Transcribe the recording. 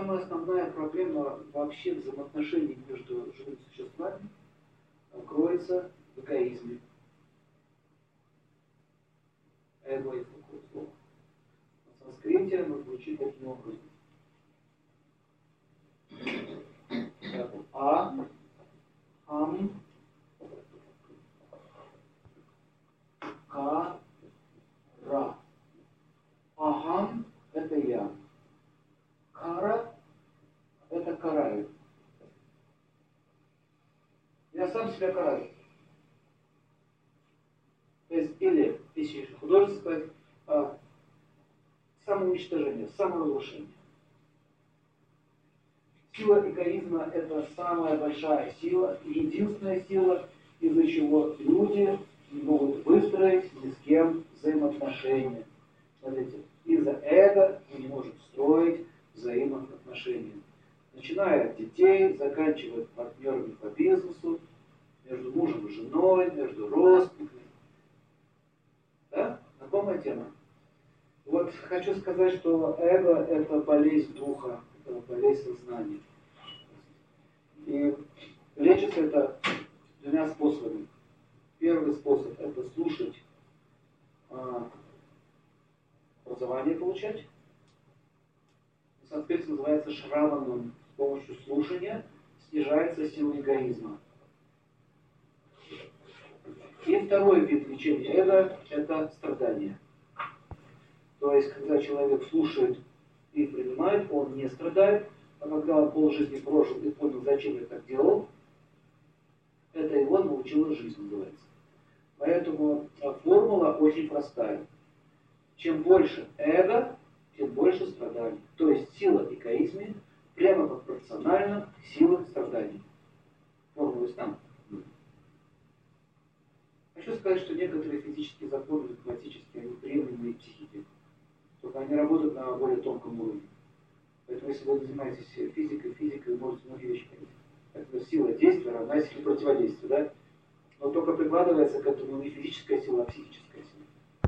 самая основная проблема вообще взаимоотношений между живыми существами кроется в эгоизме. Эго это такое слово. На санскрите оно звучит таким образом. А, ам, ка, ра. Ахам – это я. Кара – это караю. Я сам себя караю. То есть, или, если художественно сказать, а, самоуничтожение, саморазрушение. Сила эгоизма – это самая большая сила, единственная сила, из-за чего люди не могут выстроить ни с кем взаимоотношения. Смотрите, из-за эго мы не можем строить взаимоотношения. Начиная от детей, заканчивая партнерами по бизнесу, между мужем и женой, между родственниками. Да? Знакомая тема? Вот хочу сказать, что эго – это болезнь духа, это болезнь сознания. И лечится это двумя способами. Первый способ – это слушать, а, образование получать. Санскрит называется шраваном. С помощью слушания снижается сила эгоизма. И второй вид лечения эго – это страдание. То есть, когда человек слушает и принимает, он не страдает, а когда он полжизни прожил и понял, зачем я так делал, это его научила жизнь, называется. Поэтому формула очень простая. Чем больше эго, тем больше страданий. То есть сила эгоизма прямо пропорциональна силе страданий. Формула ясна? Хочу сказать, что некоторые физические законы математические, они приемлемы психике. Только они работают на более тонком уровне. Поэтому если вы занимаетесь физикой, физикой, вы можете многие вещи понять. Поэтому сила действия равна силе противодействия, да? Но только прикладывается к этому не физическая сила, а психическая.